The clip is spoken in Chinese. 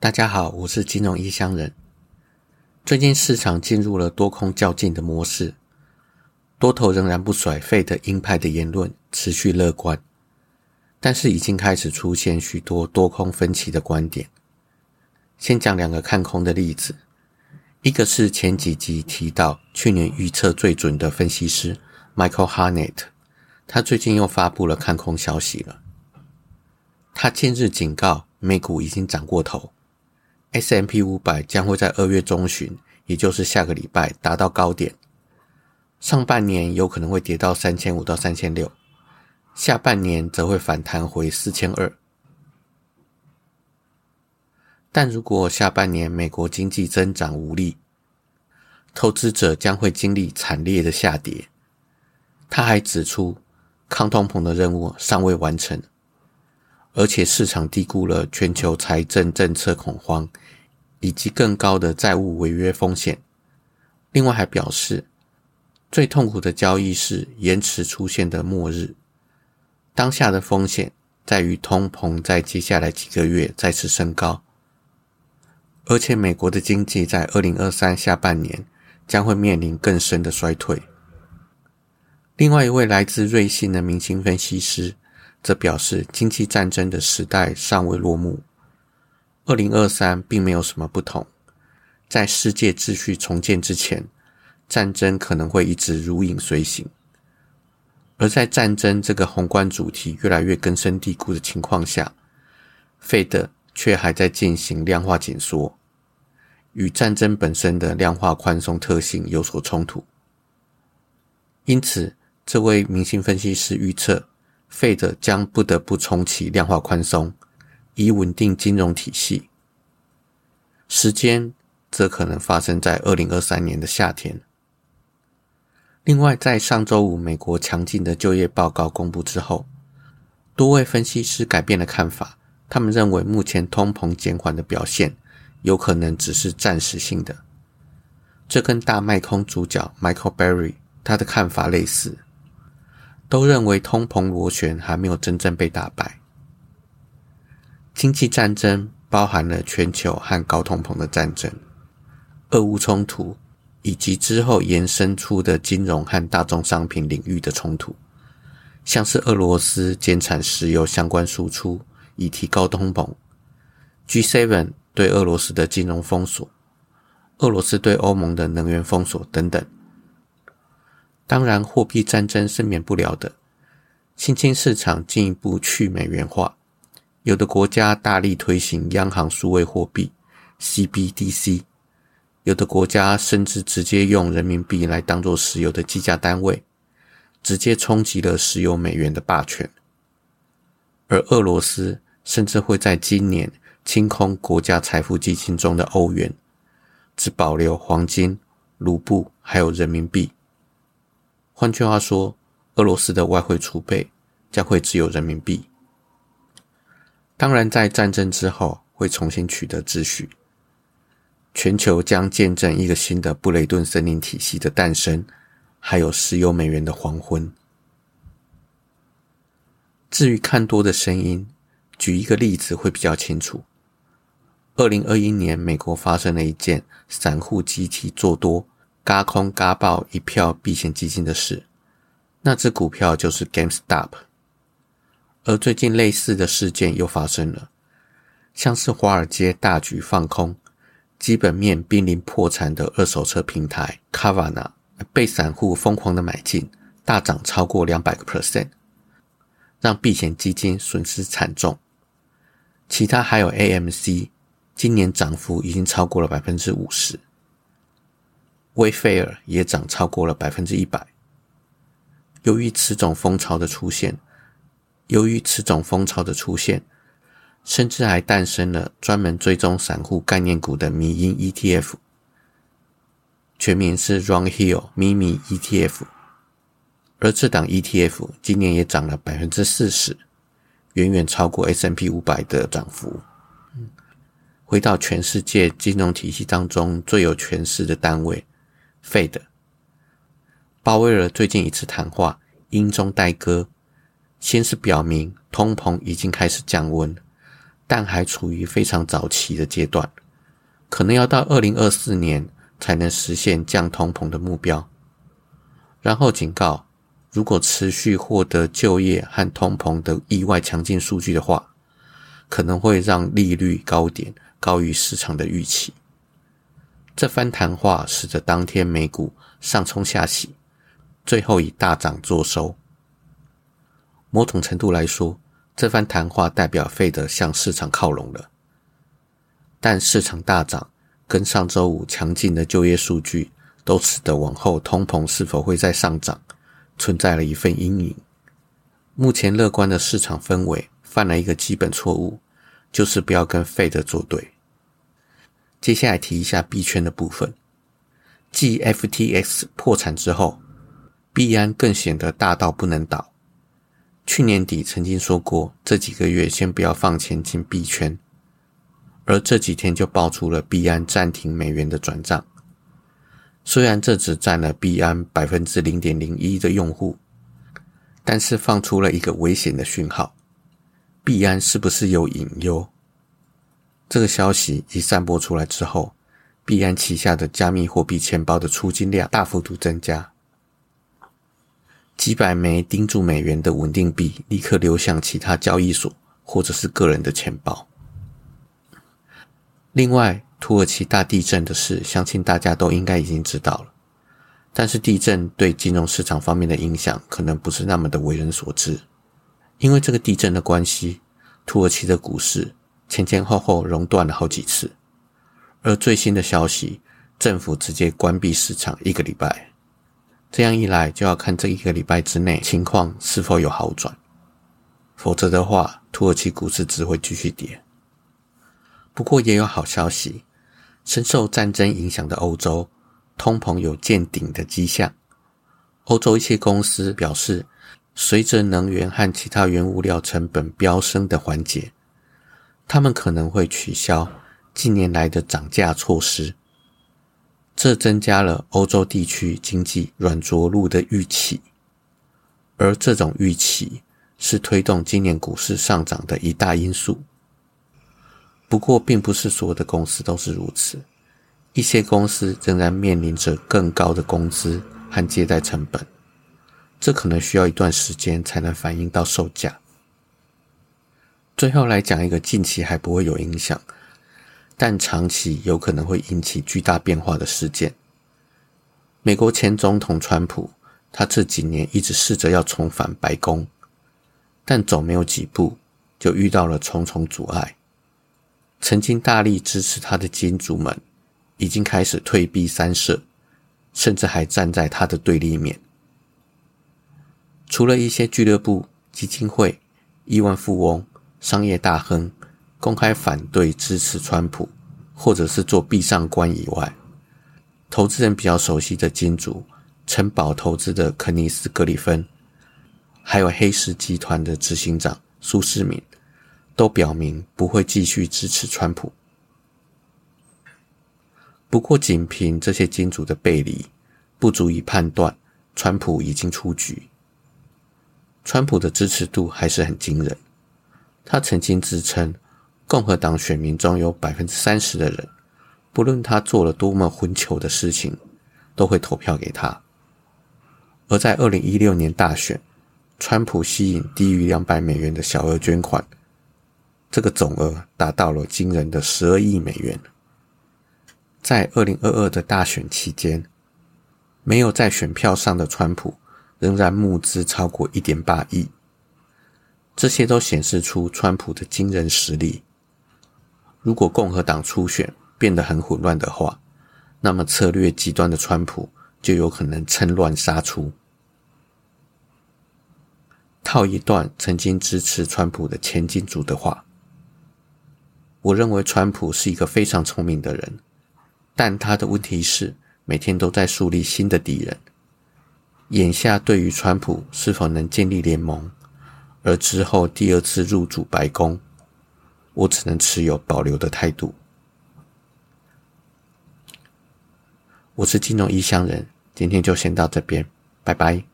大家好，我是金融异乡人。最近市场进入了多空较劲的模式，多头仍然不甩费的鹰派的言论，持续乐观，但是已经开始出现许多多空分歧的观点。先讲两个看空的例子，一个是前几集提到去年预测最准的分析师 Michael Harnett，他最近又发布了看空消息了。他近日警告美股已经涨过头。S M P 五百将会在二月中旬，也就是下个礼拜达到高点。上半年有可能会跌到三千五到三千六，下半年则会反弹回四千二。但如果下半年美国经济增长无力，投资者将会经历惨烈的下跌。他还指出，抗通膨的任务尚未完成。而且市场低估了全球财政政策恐慌，以及更高的债务违约风险。另外还表示，最痛苦的交易是延迟出现的末日。当下的风险在于通膨在接下来几个月再次升高，而且美国的经济在二零二三下半年将会面临更深的衰退。另外一位来自瑞信的明星分析师。则表示，经济战争的时代尚未落幕。二零二三并没有什么不同，在世界秩序重建之前，战争可能会一直如影随形。而在战争这个宏观主题越来越根深蒂固的情况下，费德却还在进行量化紧缩，与战争本身的量化宽松特性有所冲突。因此，这位明星分析师预测。费德将不得不重启量化宽松，以稳定金融体系。时间则可能发生在二零二三年的夏天。另外，在上周五美国强劲的就业报告公布之后，多位分析师改变了看法。他们认为，目前通膨减缓的表现有可能只是暂时性的。这跟大卖空主角 Michael Berry 他的看法类似。都认为通膨螺旋还没有真正被打败。经济战争包含了全球和高通膨的战争、俄乌冲突，以及之后延伸出的金融和大宗商品领域的冲突，像是俄罗斯减产石油相关输出以提高通膨，G7 对俄罗斯的金融封锁，俄罗斯对欧盟的能源封锁等等。当然，货币战争是免不了的。新兴市场进一步去美元化，有的国家大力推行央行数位货币 （CBDC），有的国家甚至直接用人民币来当做石油的计价单位，直接冲击了石油美元的霸权。而俄罗斯甚至会在今年清空国家财富基金中的欧元，只保留黄金、卢布还有人民币。换句话说，俄罗斯的外汇储备将会只有人民币。当然，在战争之后会重新取得秩序，全球将见证一个新的布雷顿森林体系的诞生，还有石油美元的黄昏。至于看多的声音，举一个例子会比较清楚。二零二一年，美国发生了一件散户集体做多。嘎空嘎爆一票避险基金的事，那只股票就是 GameStop。而最近类似的事件又发生了，像是华尔街大举放空，基本面濒临破产的二手车平台 c a v a n a 被散户疯狂的买进，大涨超过两百个 percent，让避险基金损失惨重。其他还有 AMC，今年涨幅已经超过了百分之五十。威菲尔也涨超过了百分之一百。由于此种风潮的出现，由于此种风潮的出现，甚至还诞生了专门追踪散户概念股的迷因 ETF，全名是 Run Hill 咪咪 ETF。而这档 ETF 今年也涨了百分之四十，远远超过 S&P 五百的涨幅。回到全世界金融体系当中最有权势的单位。费的，鲍威尔最近一次谈话英中带歌，先是表明通膨已经开始降温，但还处于非常早期的阶段，可能要到二零二四年才能实现降通膨的目标。然后警告，如果持续获得就业和通膨的意外强劲数据的话，可能会让利率高点高于市场的预期。这番谈话使得当天美股上冲下洗，最后以大涨作收。某种程度来说，这番谈话代表费德向市场靠拢了。但市场大涨跟上周五强劲的就业数据，都使得往后通膨是否会再上涨，存在了一份阴影。目前乐观的市场氛围。犯了一个基本错误，就是不要跟费德作对。接下来提一下币圈的部分。继 FTX 破产之后，币安更显得大到不能倒。去年底曾经说过，这几个月先不要放钱进币圈，而这几天就爆出了币安暂停美元的转账。虽然这只占了币安百分之零点零一的用户，但是放出了一个危险的讯号。币安是不是有隐忧？这个消息一散播出来之后，币安旗下的加密货币钱包的出金量大幅度增加，几百枚盯住美元的稳定币立刻流向其他交易所或者是个人的钱包。另外，土耳其大地震的事，相信大家都应该已经知道了，但是地震对金融市场方面的影响，可能不是那么的为人所知。因为这个地震的关系，土耳其的股市前前后后熔断了好几次，而最新的消息，政府直接关闭市场一个礼拜。这样一来，就要看这一个礼拜之内情况是否有好转，否则的话，土耳其股市只会继续跌。不过也有好消息，深受战争影响的欧洲，通膨有见顶的迹象。欧洲一些公司表示。随着能源和其他原物料成本飙升的环节，他们可能会取消近年来的涨价措施，这增加了欧洲地区经济软着陆的预期，而这种预期是推动今年股市上涨的一大因素。不过，并不是所有的公司都是如此，一些公司仍然面临着更高的工资和借贷成本。这可能需要一段时间才能反映到售价。最后来讲一个近期还不会有影响，但长期有可能会引起巨大变化的事件。美国前总统川普，他这几年一直试着要重返白宫，但走没有几步就遇到了重重阻碍。曾经大力支持他的金主们，已经开始退避三舍，甚至还站在他的对立面。除了一些俱乐部、基金会、亿万富翁、商业大亨公开反对支持川普，或者是做壁上观以外，投资人比较熟悉的金主城堡投资的肯尼斯·格里芬，还有黑石集团的执行长苏世民，都表明不会继续支持川普。不过，仅凭这些金主的背离，不足以判断川普已经出局。川普的支持度还是很惊人。他曾经自称，共和党选民中有百分之三十的人，不论他做了多么混球的事情，都会投票给他。而在二零一六年大选，川普吸引低于两百美元的小额捐款，这个总额达到了惊人的十二亿美元。在二零二二的大选期间，没有在选票上的川普。仍然募资超过一点八亿，这些都显示出川普的惊人实力。如果共和党初选变得很混乱的话，那么策略极端的川普就有可能趁乱杀出。套一段曾经支持川普的前金主的话：“我认为川普是一个非常聪明的人，但他的问题是每天都在树立新的敌人。”眼下对于川普是否能建立联盟，而之后第二次入主白宫，我只能持有保留的态度。我是金融异乡人，今天就先到这边，拜拜。